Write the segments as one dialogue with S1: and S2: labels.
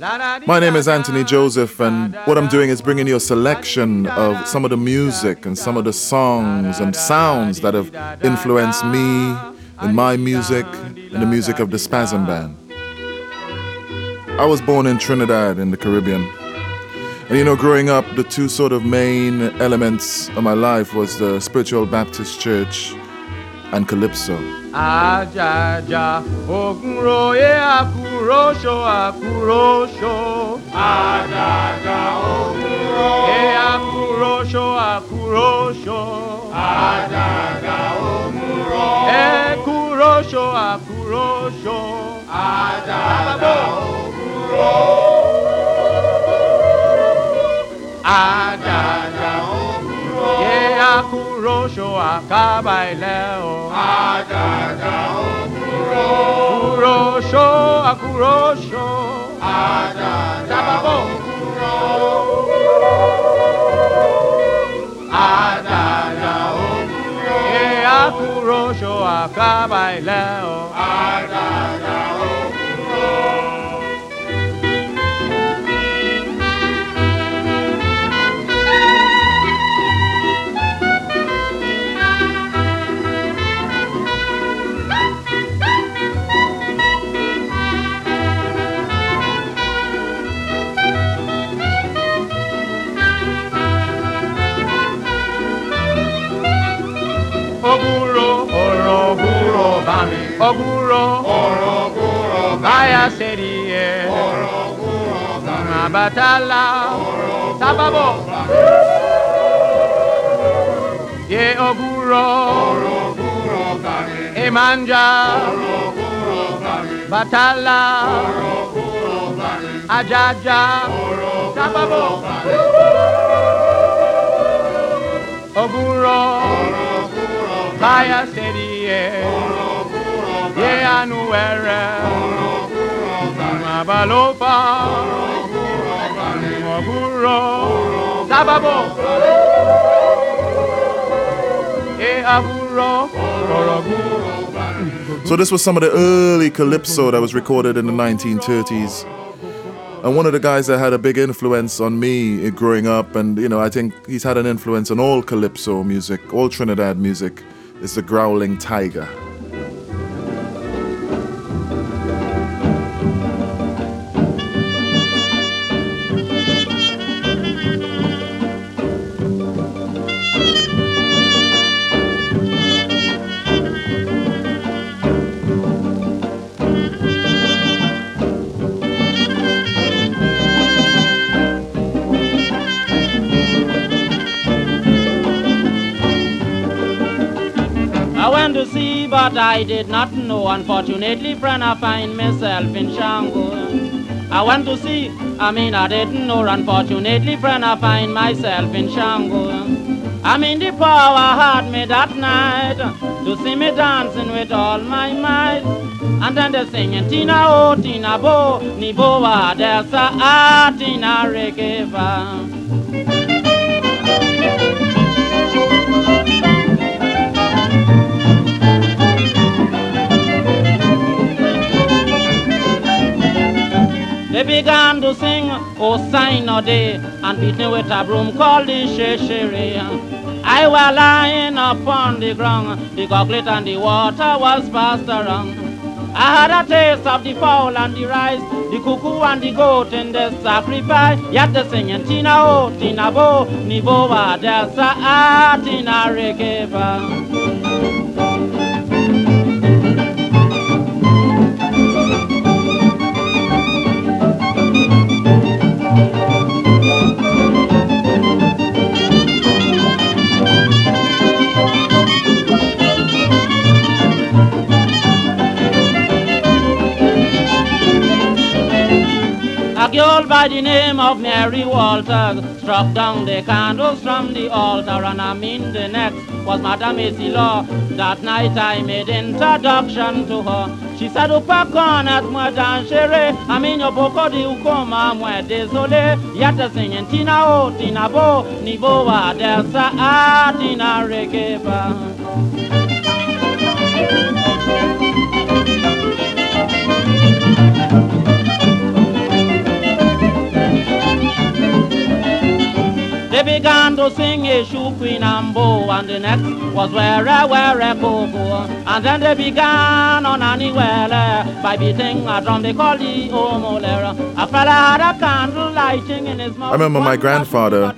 S1: My name is Anthony Joseph, and what I'm doing is bringing you a selection of some of the music and some of the songs and sounds that have influenced me and my music and the music of the Spasm Band. I was born in Trinidad in the Caribbean. And you know, growing up, the two sort of main elements of my life was the spiritual Baptist church and calypso.
S2: Ajaja ogunro ye akurosho akurosho.
S3: Ajaja ogunro.
S2: Ye akurosho akurosho.
S3: Ajaja ogunro.
S2: E kurosho akurosho.
S3: Ajaja ogunro.
S2: Ajaja
S3: ogunro.
S2: Ye akurosho akabaileo.
S3: Ajaja ogunro.
S2: Kurosho akurosho.
S3: Ajaja ogunro. Ajaja ogunro.
S2: Ye akurosho akabaileo.
S3: Ajaja
S2: Oguro,
S3: guro
S2: baya serie.
S3: Oro guro
S2: Abatala, sababo. Ye oguro,
S3: Oro guro bani.
S2: emanja,
S3: Oro guro bani.
S2: batala, ajaja, sababo.
S3: Guro
S2: baya serie. Mabalopa. E oroguro.
S1: So, this was some of the early calypso that was recorded in the 1930s. And one of the guys that had a big influence on me growing up, and you know, I think he's had an influence on all calypso music, all Trinidad music, is the Growling Tiger.
S4: I did not know. Unfortunately, friend, I find myself in Shango. I went to see, I mean, I didn't know. Unfortunately, friend, I find myself in Shango. I mean, the power had me that night to see me dancing with all my might. And then they're singing Tina O, Tina bo ni bo wa desa ah Tina rekeva. Began to sing, oh sign of day, and beat me with a broom called the sheshere. I was lying upon the ground, the goblet and the water was passed around. I had a taste of the fowl and the rice, the cuckoo and the goat in the sacrifice. Yet the singing Tina oh, Tina bo, ni bo wa desa ah, Tina rekeva. Girl by the name of Mary Walters struck down the candles from the altar, and I mean the next was Madame Macy Law. That night I made introduction to her. She said, Upakonet moi dangereux, I mean your boko di ukoma moi désolé. Yet singing Tina oh, Tina bo, ni bo ah, Tina reggae. They began to sing a shoe queen and bow, and the next was where where cocoa. And then they began on anywhere by beating a drum they called the omolera. A fella had a candle lighting in his mouth.
S1: I remember my grandfather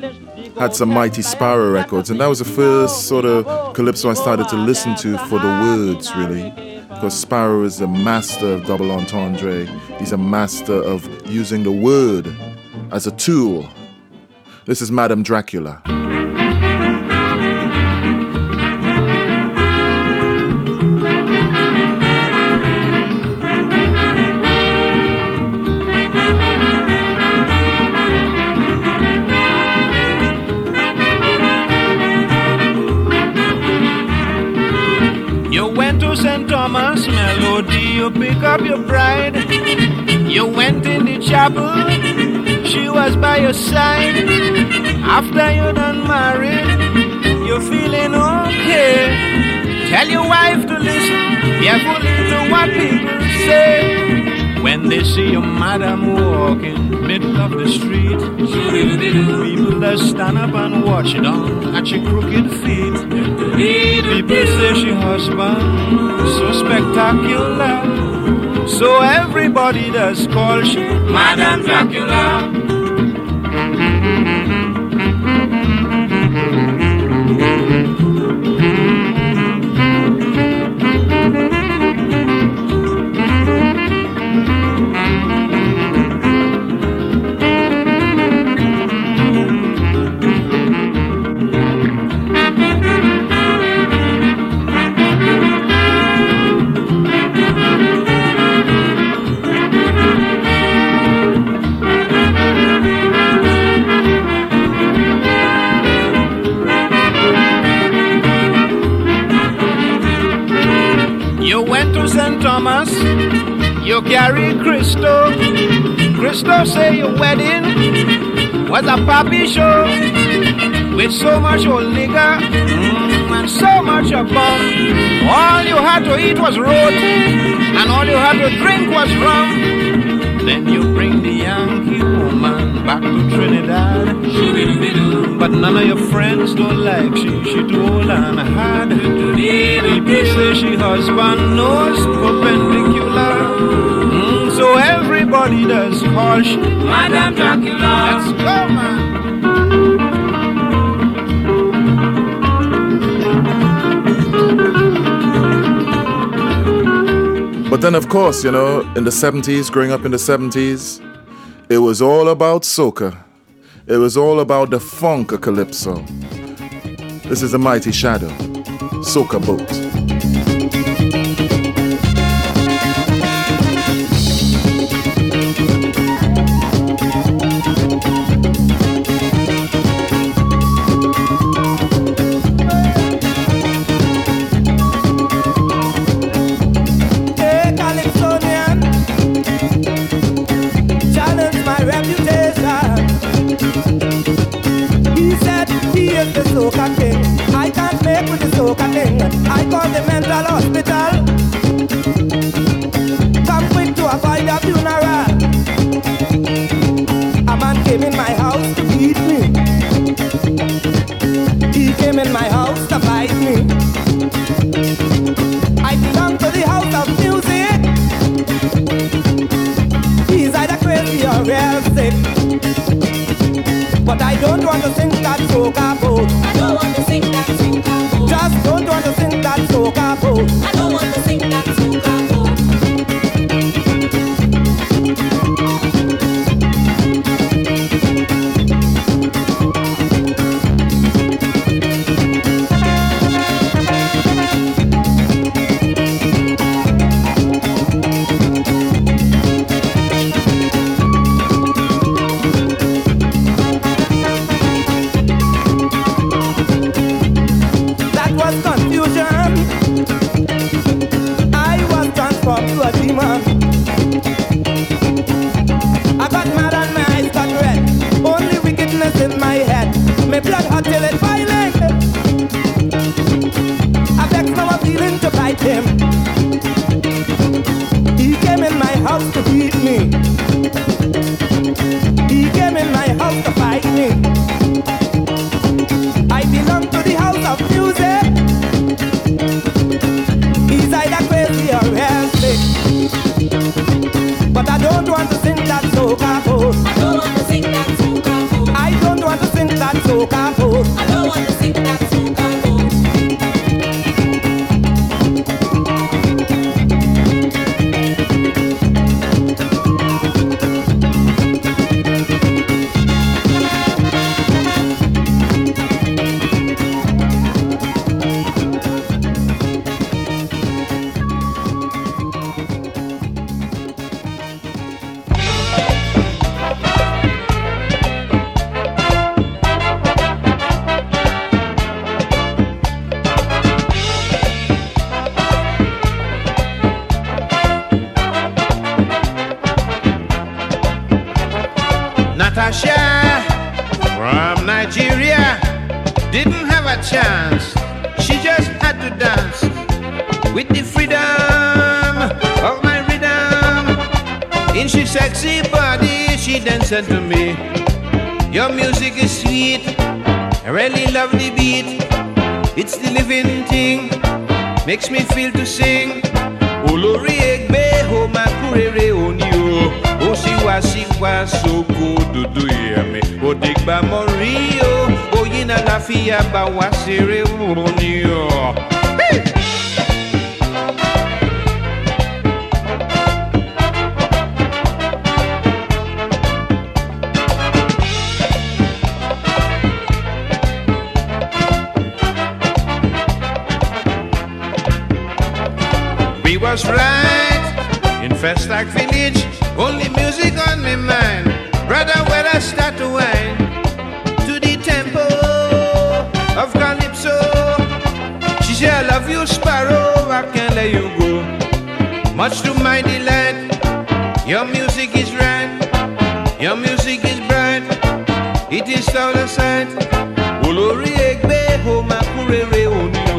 S1: had some Mighty Sparrow records, and that was the first sort of calypso I started to listen to for the words, really. Because Sparrow is a master of double entendre, he's a master of using the word as a tool. This is Madame Dracula. You went to St.
S5: Thomas melody, you pick up your bride. You went in the chapel, she was by your side. After you done married, you're feeling okay. Tell your wife to listen carefully to what people say. When they see your madam walking middle of the street, people that stand up and watch down at your crooked feet. People say she husband so spectacular, so everybody does call she Madam Dracula. Carry Christo. Christo say your wedding was a poppy show with so much old nigger mm, and so much a. All you had to eat was road and all you had to drink was rum. Then you bring the Yankee woman back to Trinidad. But none of your friends don't like she, she too old and hard. People say she husband knows perpendicular. So everybody does call she Madame Dracula. Let's go, man.
S1: But then, of course, you know, in the 70s, growing up in the 70s, it was all about soca. It was all about the funk of calypso. This is a mighty shadow, soca boat.
S5: Much to my delight, your music is right. Your music is bright. It is all a sight. Olórí ẹgbẹ́ ó máa kúrèrè òní o.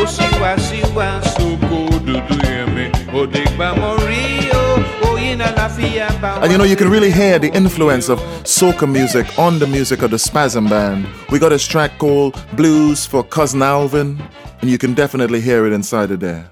S5: Ó sì wá sí wá sóko dúdú yẹmi. Òdìgbà mọ̀ rí o. Oyin àlàáfíà bá wá.
S1: And you know, you can really hear the influence of soca music on the music of the Spasm Band. We got a track called Blues for Cousin Alvin, and you can definitely hear it inside of there.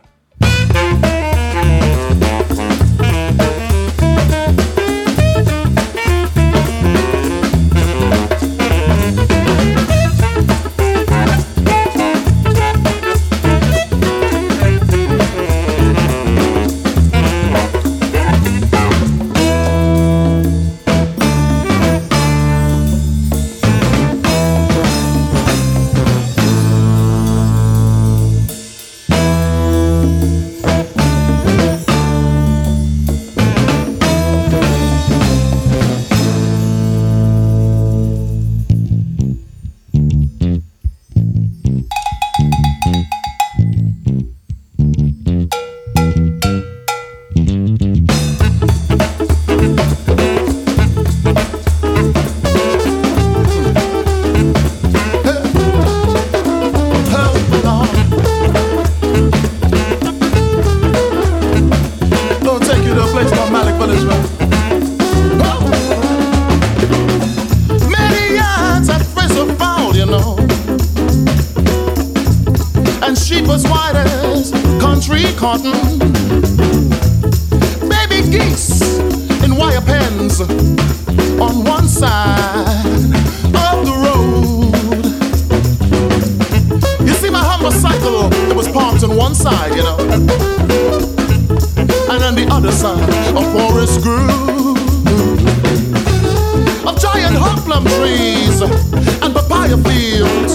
S6: And on the other side a forest grew of giant hog plum trees and papaya fields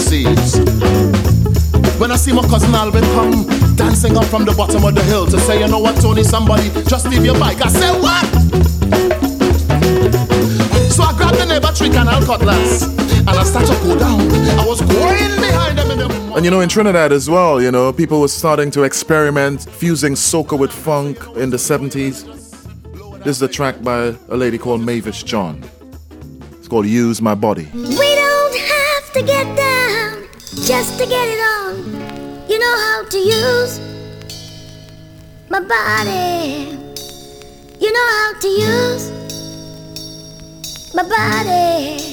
S6: seeds. When I see my cousin Alvin come dancing up from the bottom of the hill to say, you know what, Tony, somebody just leave your bike. I said, what? So I grabbed the neighbor tree canal cutlass and I started to go down. I was going behind them in the
S1: And you know, in Trinidad as well, you know, people were starting to experiment fusing soca with funk in the 70s. This is a track by a lady called Mavis John. It's called Use My Body.
S7: We don't have to get down just to get it on. You know how to use my body. You know how to use my body.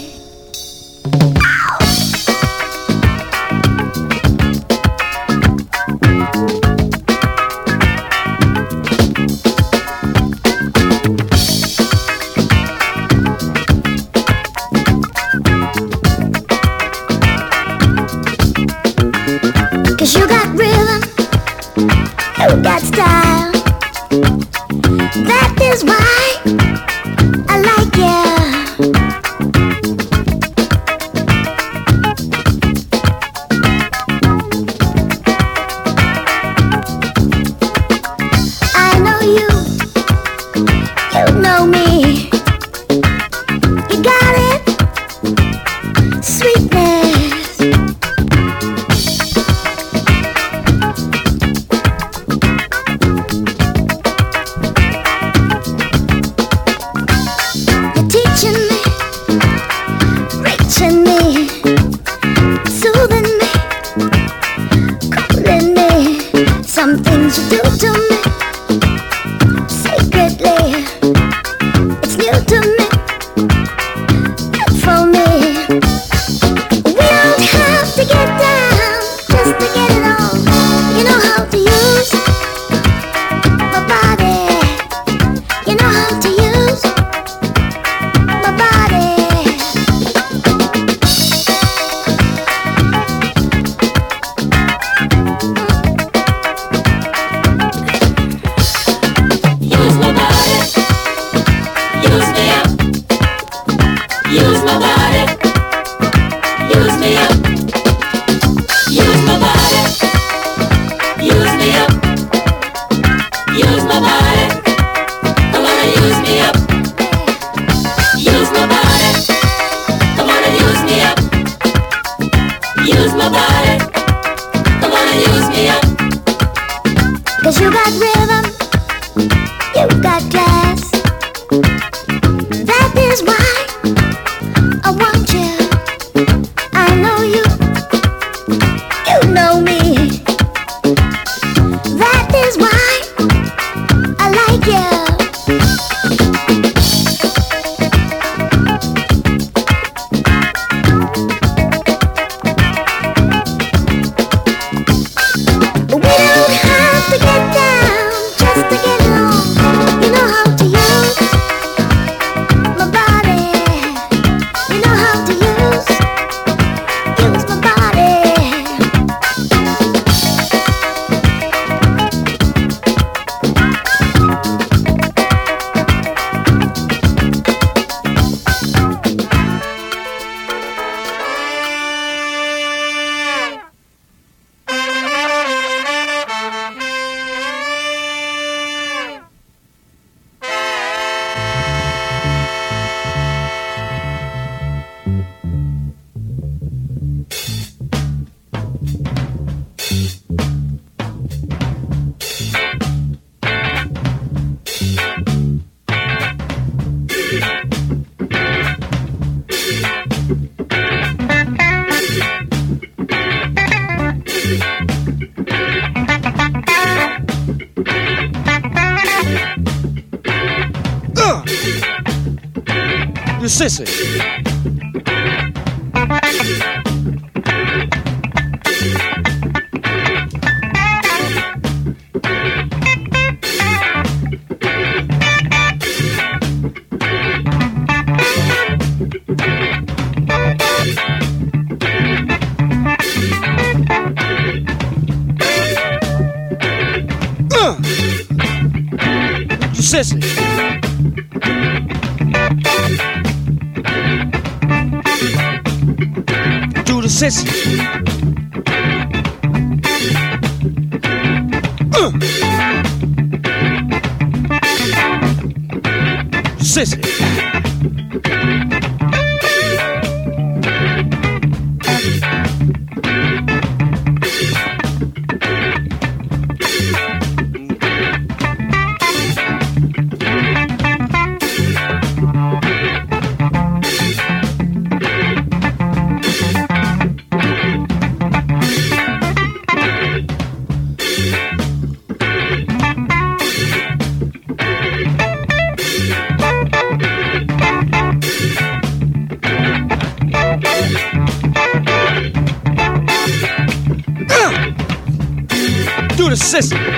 S5: Do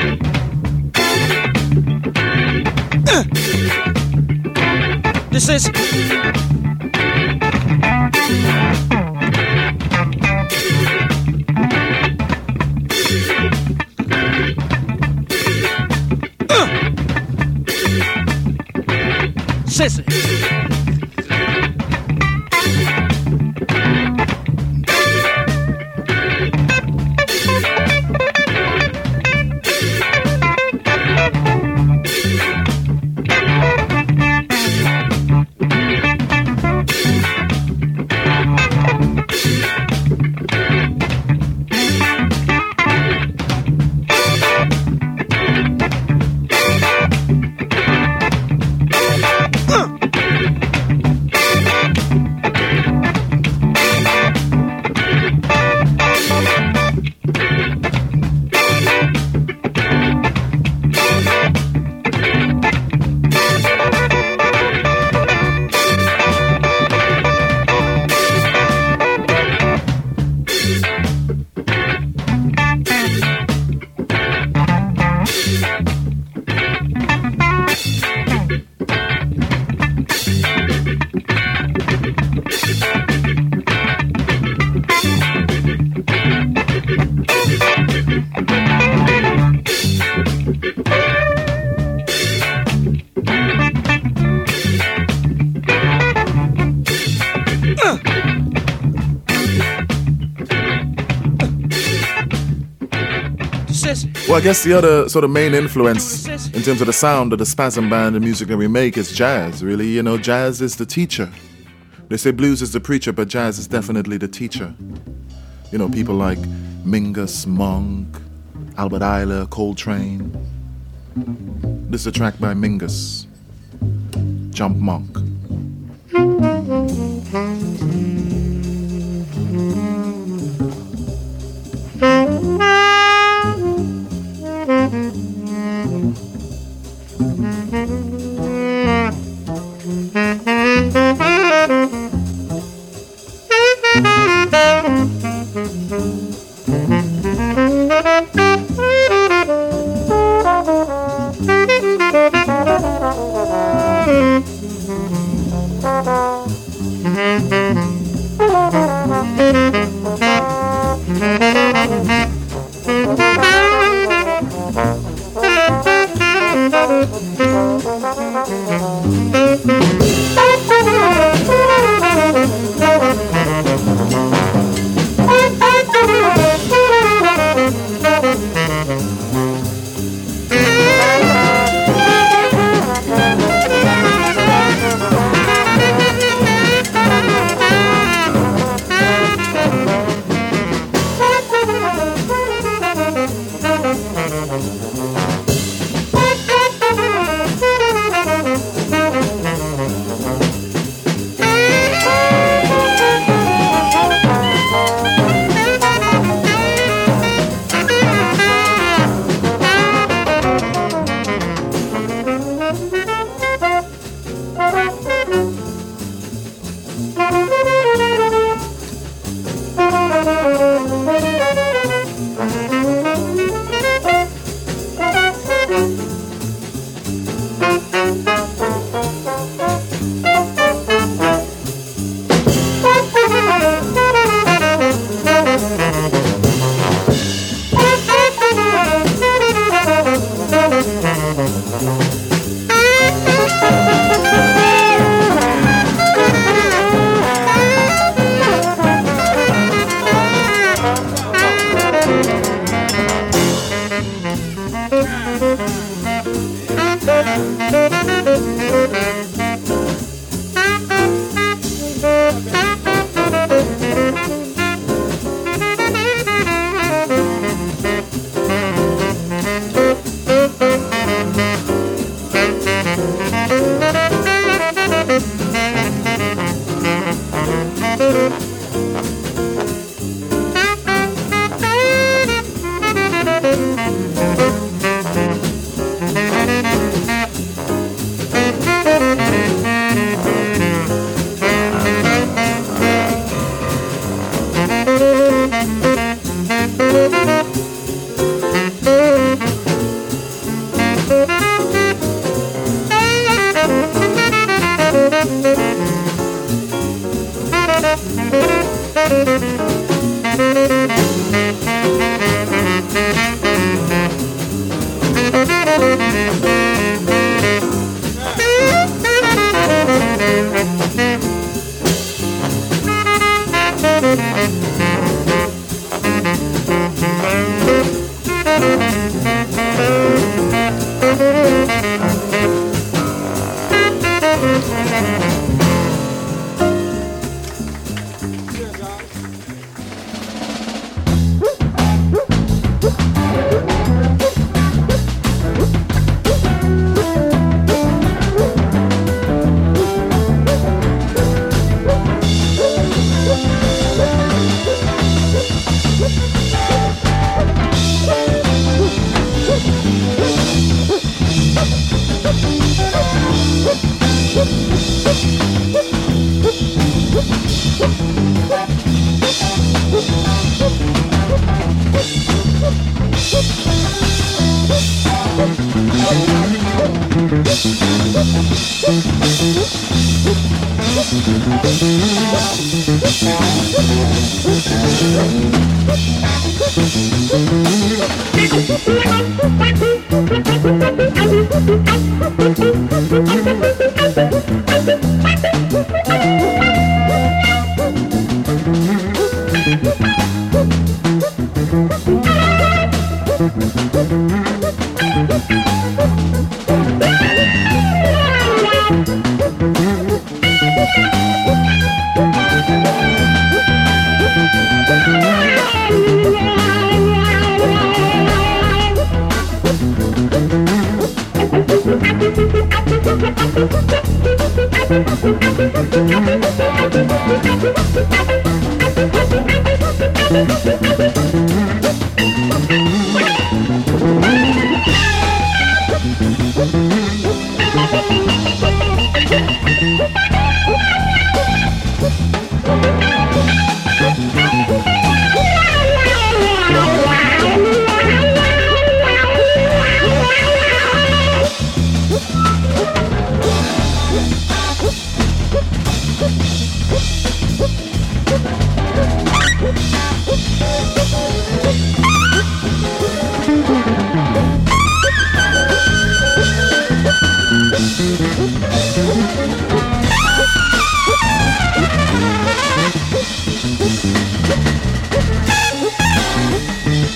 S1: I guess the other sort of main influence in terms of the sound of the spasm band and music that we make is jazz, really. You know, jazz is the teacher. They say blues is the preacher, but jazz is definitely the teacher. You know, people like Mingus, Monk, Albert Ayler, Coltrane. This is a track by Mingus, Jump Monk.
S7: You.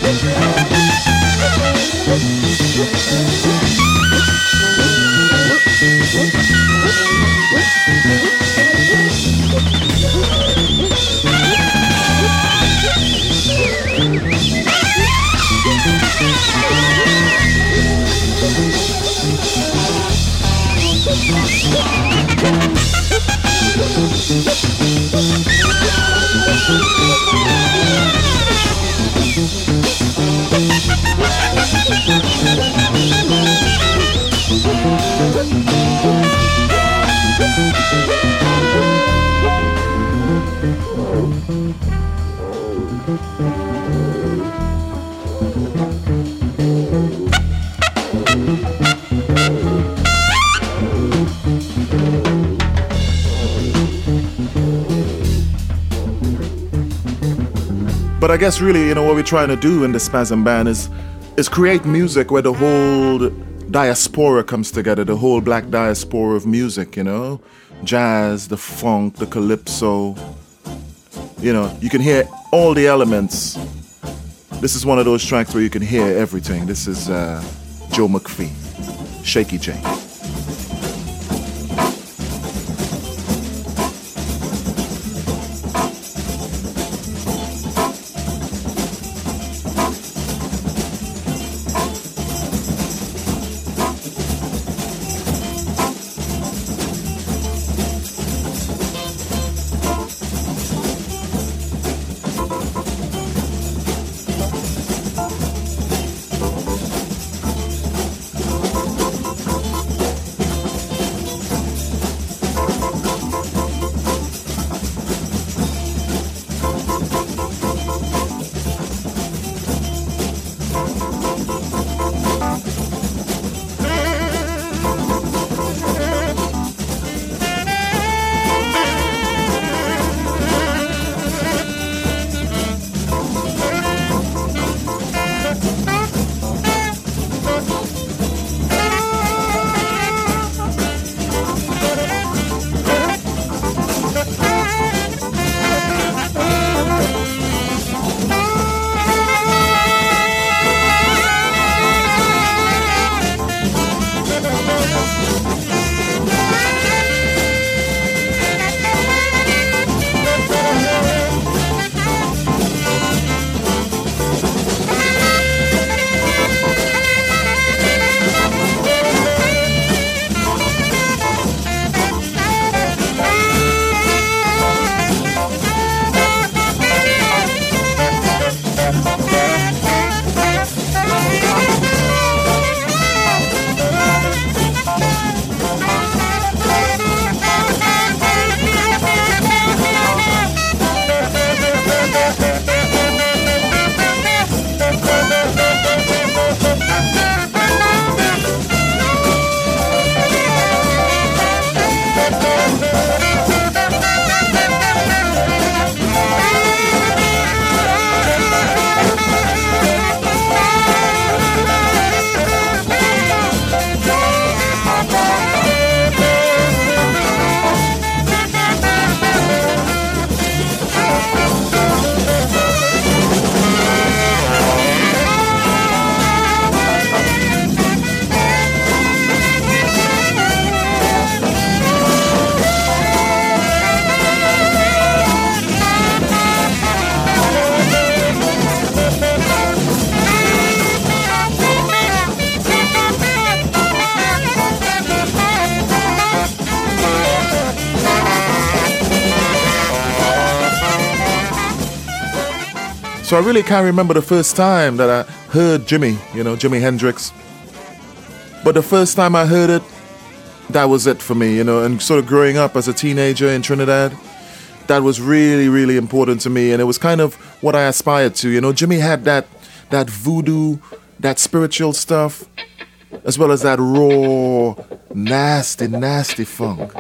S1: But I guess really, you know, what we're trying to do in the Spasm Band is is create music where the whole diaspora comes together, the whole black diaspora of music, you know? Jazz, the funk, the calypso. You know, you can hear all the elements. This is one of those tracks where you can hear everything. This is uh, Joe McPhee, Shaky J. So I really can't remember the first time that I heard Jimi, you know, Jimi Hendrix. But the first time I heard it, that was it for me, you know, and sort of growing up as a teenager in Trinidad, that was really, really important to me. And it was kind of what I aspired to, you know. Jimi had that that voodoo, that spiritual stuff, as well as that raw, nasty, nasty funk.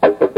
S1: Bye.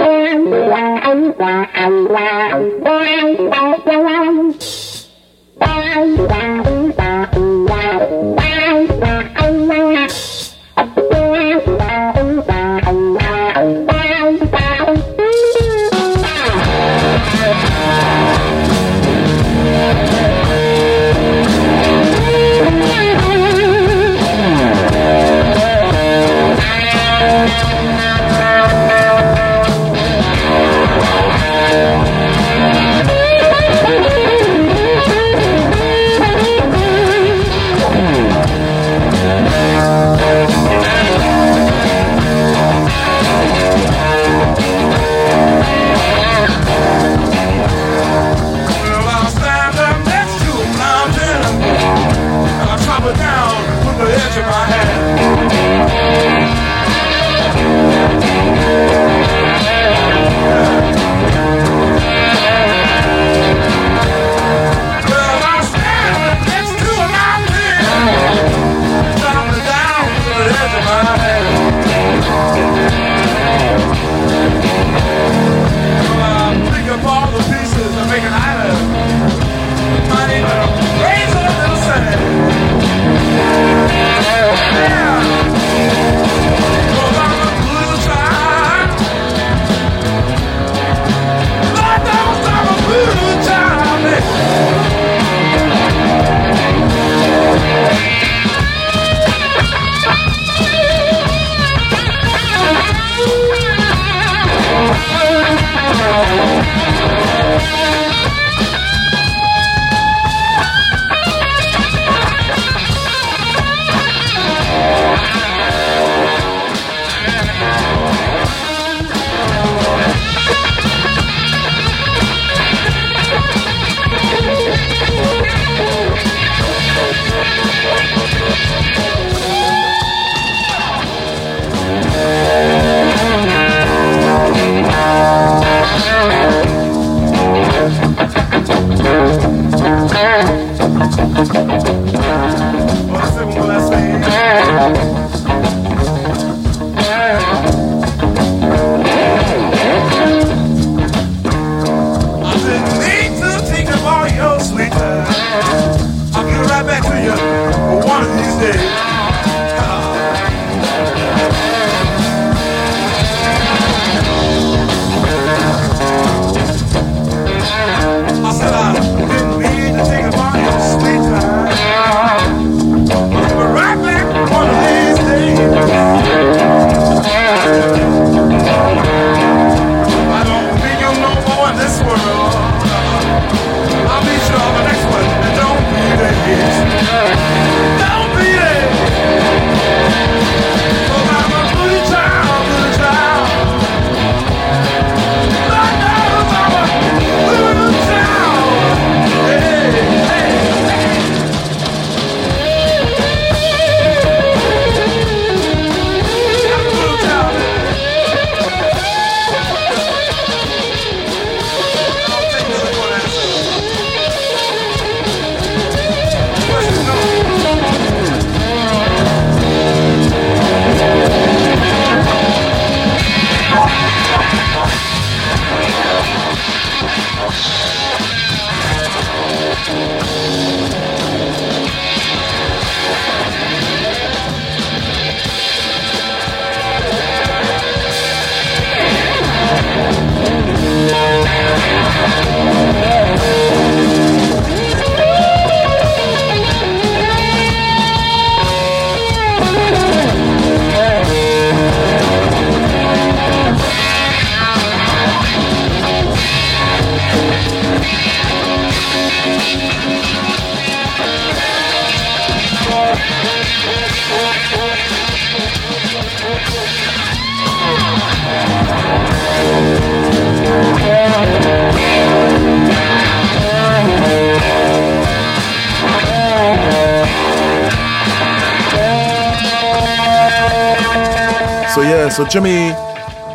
S1: So Jimi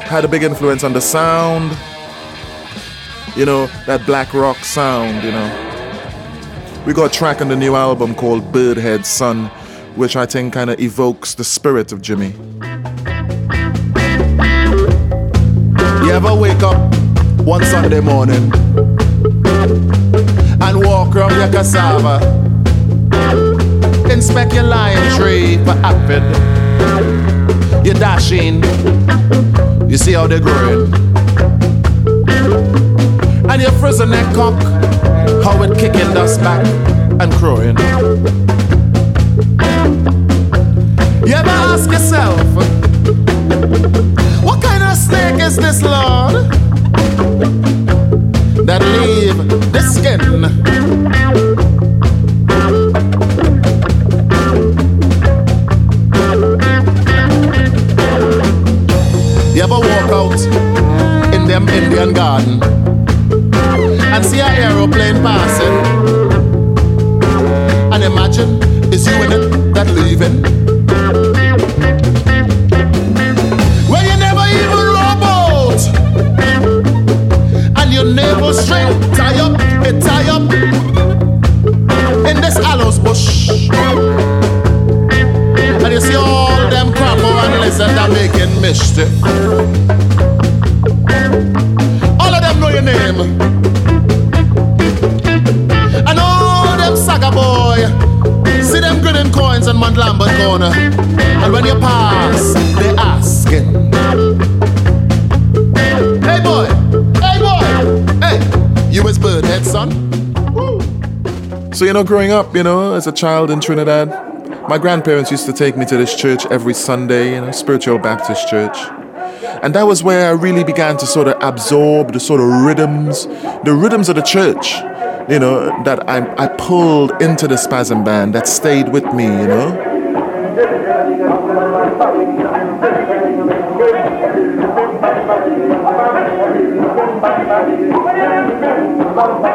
S1: had a big influence on the sound. You know, that black rock sound, you know. We got a track on the new album called Bird Head Son, which I think kind of evokes the spirit of Jimi.
S6: You ever wake up one Sunday morning and walk around your cassava, inspect your lion tree for aphid. You dash in, you see how they're growing, and you frizz a neck cock, how it kicking dust back and crowing. You ever ask yourself, what kind of snake is this, Lord? That leave the skin.
S1: Know, growing up, you know, as a child in Trinidad, my grandparents used to take me to this church every Sunday, you know, Spiritual Baptist Church. And that was where I really began to sort of absorb the sort of rhythms, the rhythms of the church, you know, that I, I pulled into the spasm band that stayed with me, you know.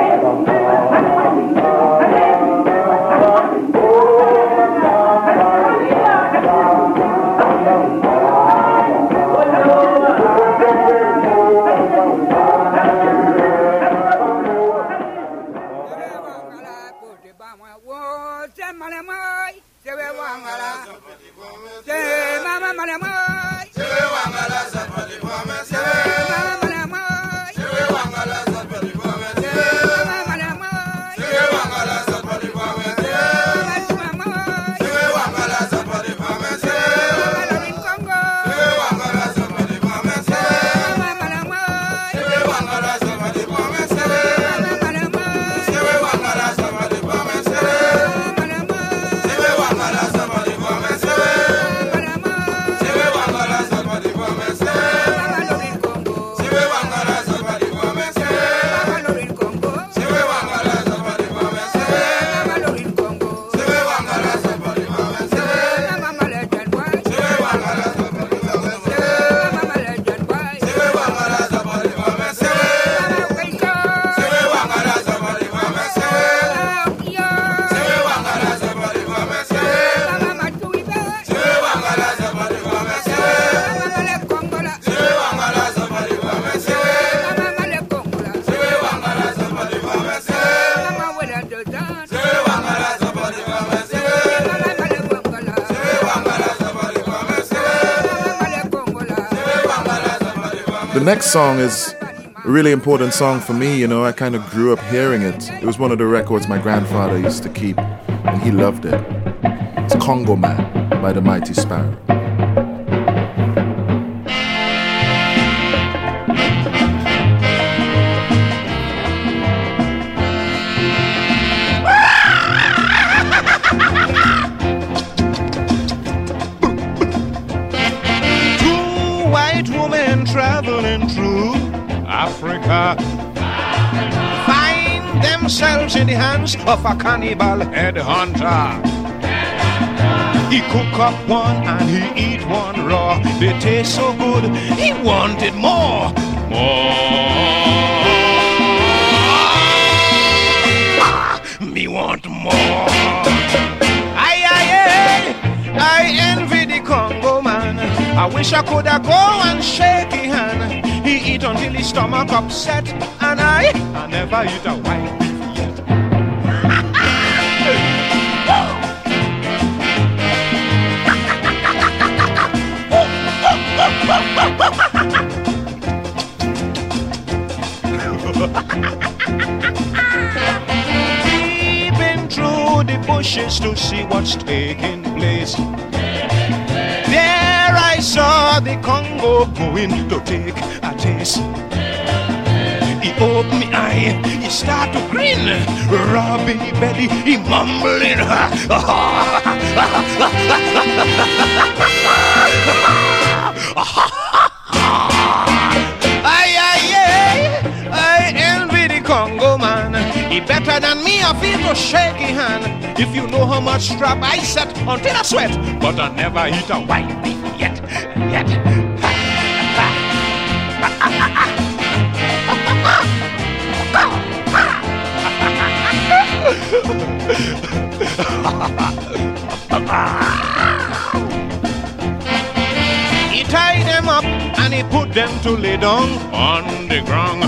S1: The next song is a really important song for me, you know. I kind of grew up hearing it. It was one of the records my grandfather used to keep, and he loved it. It's Congo Man by the Mighty Sparrow.
S5: Africa find themselves in the hands of a cannibal headhunter. He cook up one and he eat one raw. They taste so good, he wanted more. More. Me want more. Aye, aye, aye. I envy the Congo man. I wish I could have go and shake his hand. He eat until his stomach upset, and I, I never eat a white beef yet. Peeping through the bushes to see what's taking place. There I saw the Congo going to take. He opened me eye, he start to grin. Robbie belly, he mumbling. Aye, aye, aye. I envy the Congo man. He better than me, I feel to shake his hand. If you know how much strap I set until I sweat, but I never eat a white beef yet, yet. He tied them up and he put them to lay down on the ground.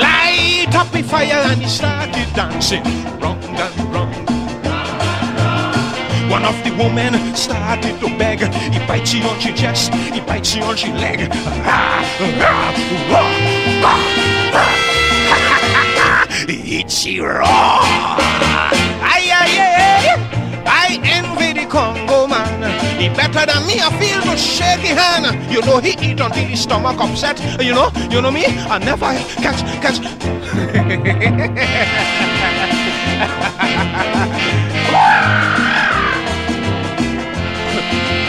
S5: Light up the fire and he started dancing round and round. One of the women started to beg. He bites she on she chest, he bites she on she leg. Hits she raw. I envy the Congo man. He better than me. I feel to shake his hand. You know he eat until his stomach upset. You know, you know me. I never catch, catch.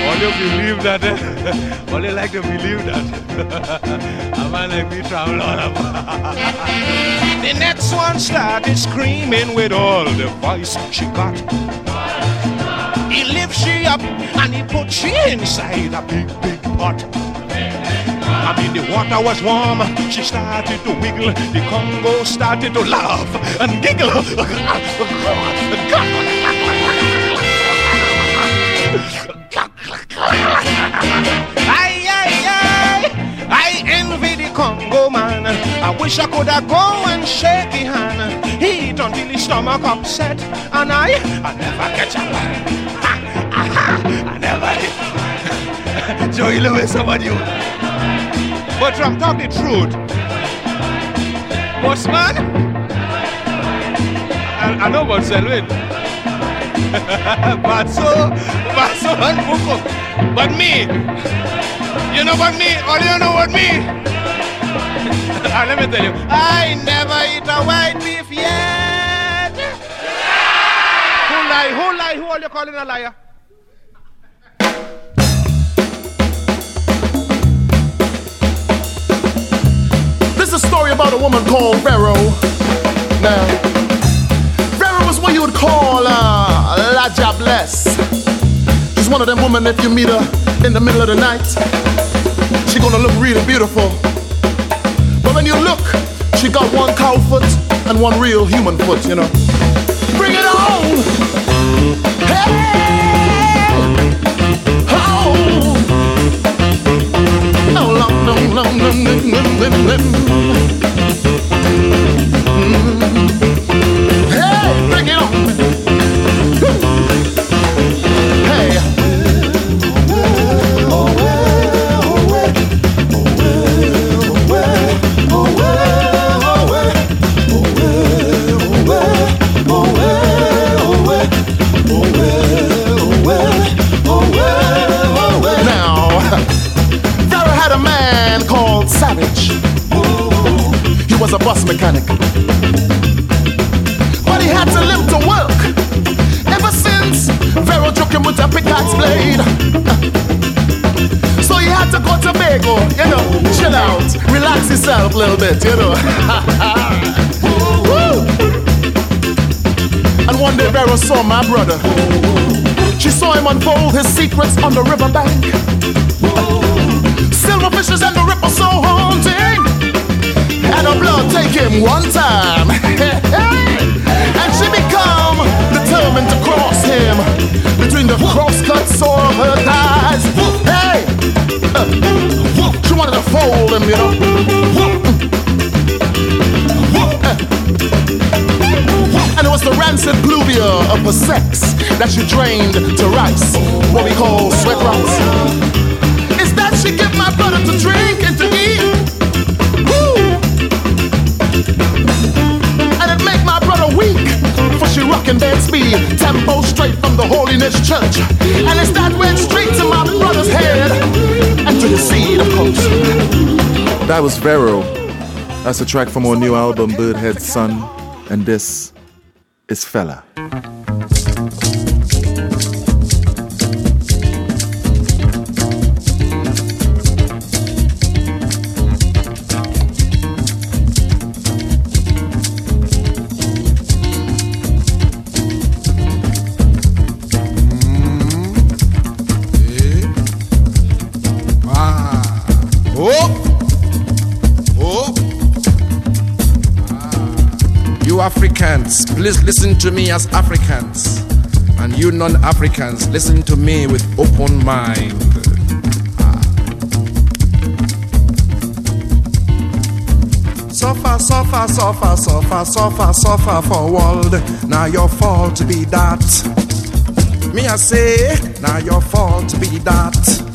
S5: Only believe that. eh? Only like to believe that. A man like me travel all about. The next one started screaming with all the voice she got. He lifts she up and he put she inside a big, big pot. I mean, the water was warm. She started to wiggle. The Congo started to laugh and giggle. envy the Congo man. I wish I could have go and shake his hand. He eat until his stomach upset. And I, I never catch a Ha, aha, I never did. Joey Lewis, somebody. But I'm talking truth. Bossman, I, I know about Selwyn. but so, but so But me, you know what me? Or you know what me? Ah, let me tell you, I never eat a white beef yet. Who lie? Who lie? Who are you calling a liar?
S6: This is a story about a woman called Vero. Now, Vero was what you would call uh, La Diablesse. She's one of them women if you meet her in the middle of the night, she gonna look really beautiful. But when you look, she got one cow foot and one real human foot, you know. Bring it on! Hey! Oh! Mechanic. But he had to live to work. Ever since Vero took him with a pickaxe blade. So he had to go to Bago, you know, chill out, relax himself a little bit, you know. And one day Vera saw my brother. She saw him unfold his secrets on the riverbank. Silver fishes and the ripple so haunting. Blood take him one time. and she become determined to cross him between the crosscuts of her thighs. Hey! Uh, she wanted to fold him, you know. And it was the rancid pluvia of her sex that she drained to rice, what we call sweat rice. Is that she give my brother to drink and to eat? Weak, for she rockin' speed, tempo straight from the holiness church. And it's that went straight to my brother's head, and to his seed, of course.
S1: That was Vero. That's a track from our new album, Bird Head Son. And this is Fela.
S8: Please listen to me as Africans. And you non Africans, listen to me with open mind. Ah. Suffer, suffer, suffer, suffer, suffer, suffer for world. Now your fault be that. Me I say, now your fault be that.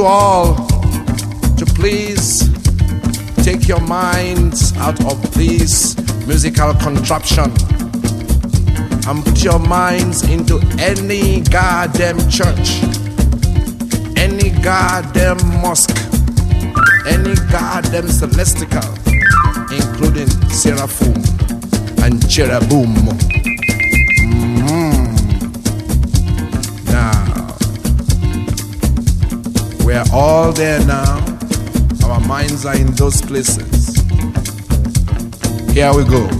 S8: You all to please take your minds out of this musical contraption and put your minds into any goddamn church, any goddamn mosque, any goddamn celestial, including seraphim and cherubim. We're all there now. Our minds are in those places. Here we go.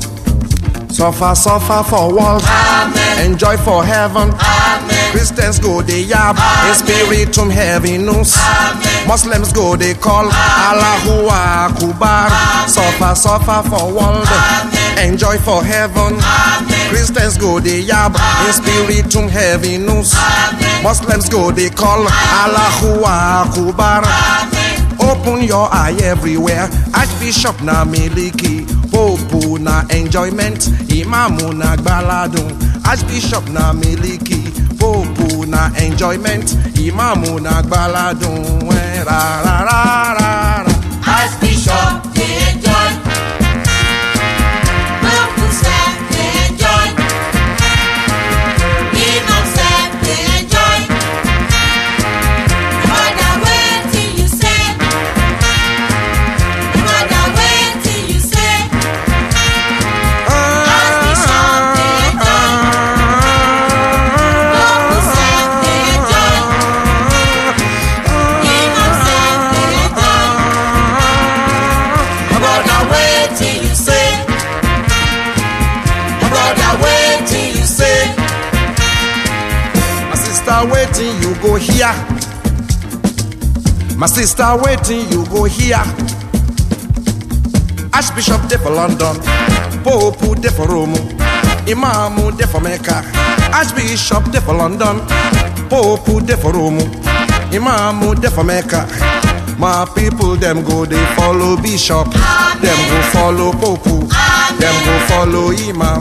S8: Suffer, suffer for what? Enjoy for heaven. Christians go they yab, in spiritum heaviness. Muslims go they call Allahu Akbar. Suffer, suffer for world. Enjoy for heaven. Christians go they yab, in spiritum heaviness. Muslims go they call Allahu Akbar. Open your eye everywhere. Archbishop na miliki, Pope na enjoyment, Imamu na gbaladun. Archbishop na miliki, Pope na enjoyment, Imamu na gbaladun. Ra ra ra ra ra.
S7: Archbishop,
S8: My sister waiting, you go here. Archbishop de for London, Pope de for Rome, Imam de for Mecca, Archbishop de for London, Pope de for Rome, Imam de for Mecca. My people them go they follow Bishop, them go follow Pope, them go follow Imam,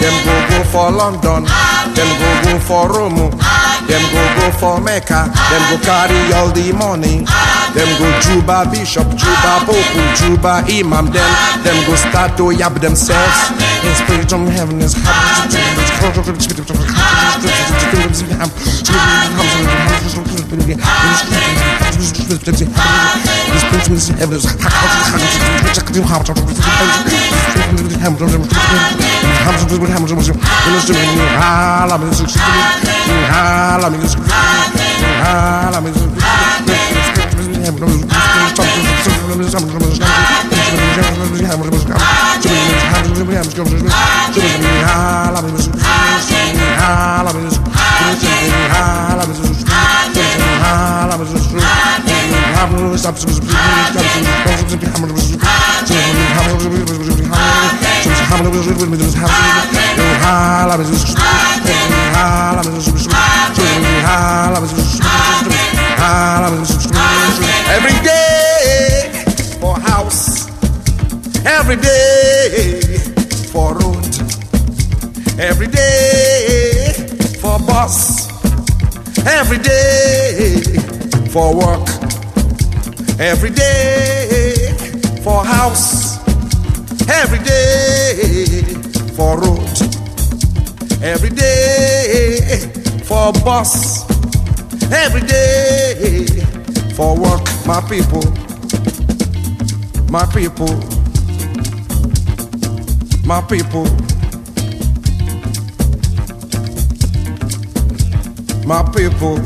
S8: them go go for London, them go go for Rome, them go go for Mecca, them go carry all the money, them go Juba Bishop, Juba Pope, Juba Imam, then them go start to yab themselves. In spirit from heaven is Hallelujah. Every day for house, every day for road, every day bus, every day for work, every day for house, every day for road, every day for bus, every day for work, my people, my people, my people, my people.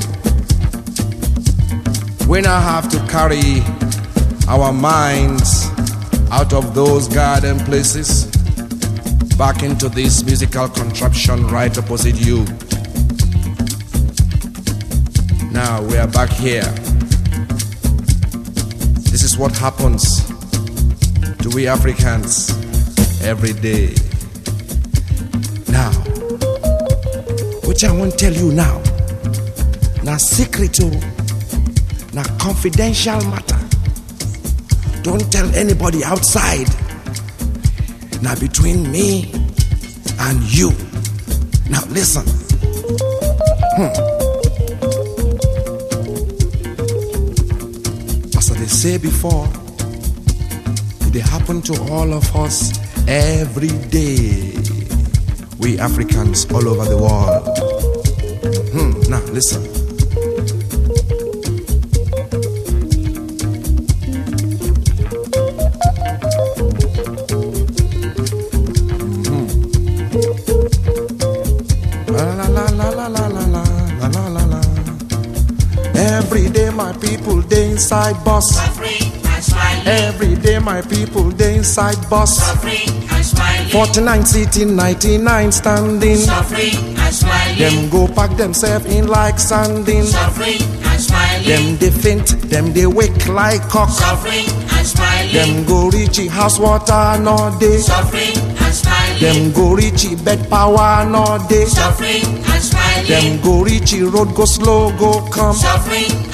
S8: We now have to carry our minds out of those garden places back into this musical contraption right opposite you. Now we are back here. This is what happens to we Africans every day. Now, what I want to tell you now, na secret, oh, na confidential matter. Don't tell anybody outside. Now between me and you. Now listen. As I say before, it happen to all of us every day. We Africans all over the world. Hmm, now listen. Inside bus.
S9: Suffering and smiling.
S8: Every day my people they inside bus.
S9: Suffering and smiling.
S8: 49 sitting, 99 standing.
S9: Suffering and smiling.
S8: Them go pack themselves in like sanding.
S9: Suffering and smiling.
S8: Them they faint, them they wake like cock.
S9: Suffering and smiling.
S8: Them go reach house water no day.
S9: Suffering and smiling.
S8: Them go reach bed power no day.
S9: Suffering and smiling.
S8: Them go reach road go slow go come.
S9: Suffering.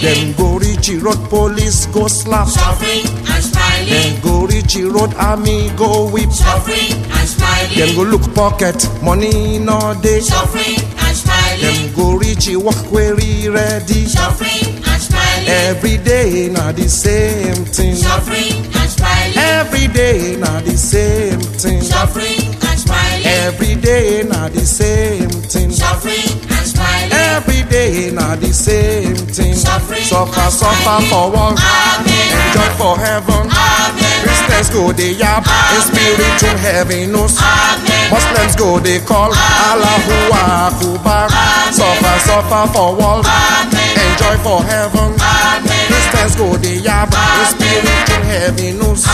S8: Them go reach road police go slap.
S9: Suffering and smiling.
S8: Them go reach road army go whip.
S9: Suffering and smiling.
S8: Them go look pocket money no day.
S9: Suffering and smiling.
S8: Them go reach work query ready.
S9: Suffering and smiling.
S8: Every day na the same thing.
S9: Suffering and smiling.
S8: Every day na the same thing.
S9: Suffering and smiling.
S8: Every day na the same thing.
S9: Suffering and smiling.
S8: Every day na the same
S9: Suffering
S8: Suffer, suffer for one.
S9: Amen.
S8: Enjoy for heaven.
S9: Amen.
S8: Christians go they yap in spiritual heaviness.
S9: Amen.
S8: Muslims go they call Allahu Akbar. Suffer, suffer for one. Enjoy for heaven. Christians go they yap in spiritual heaviness.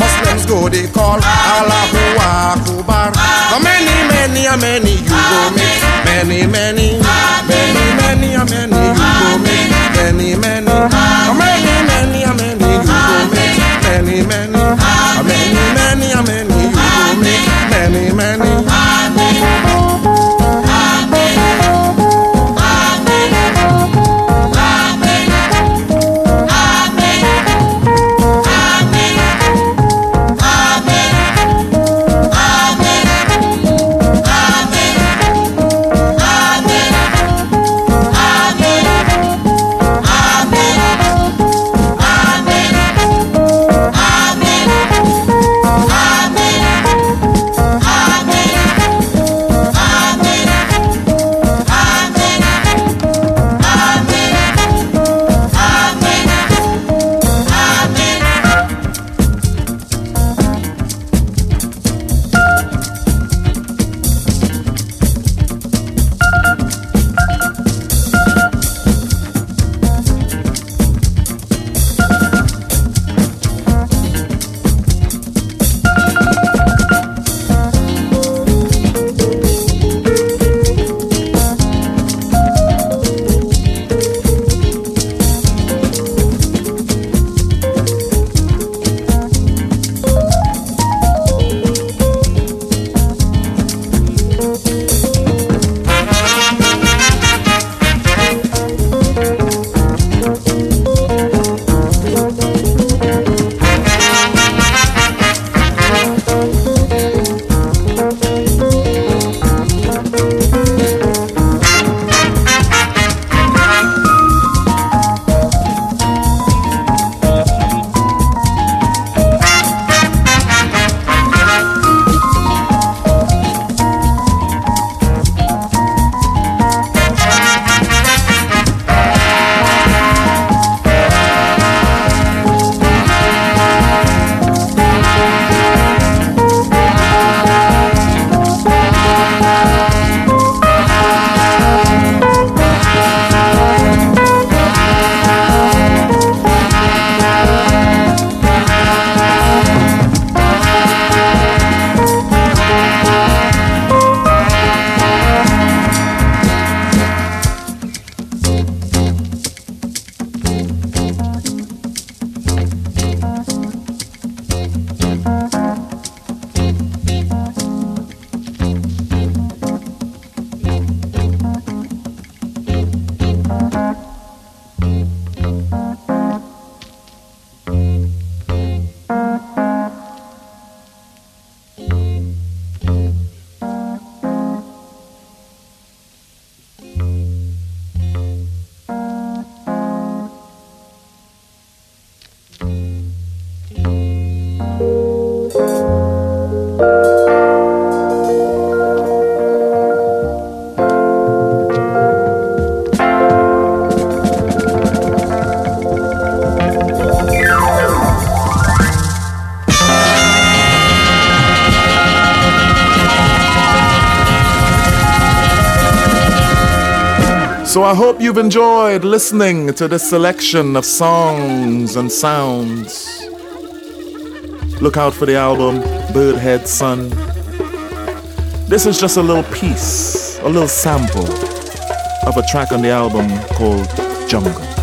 S8: Muslims go they call Allahu Akbar. How many, many, how many you go make? Many, many, many, many, many you go make? Many, many, how many, many, how many you go make? Many, many, how many, many, how many you go make? Many, many.
S1: So I hope you've enjoyed listening to this selection of songs and sounds. Look out for the album Bird Head Son. This is just a little piece, a little sample of a track on the album called
S6: Jungle.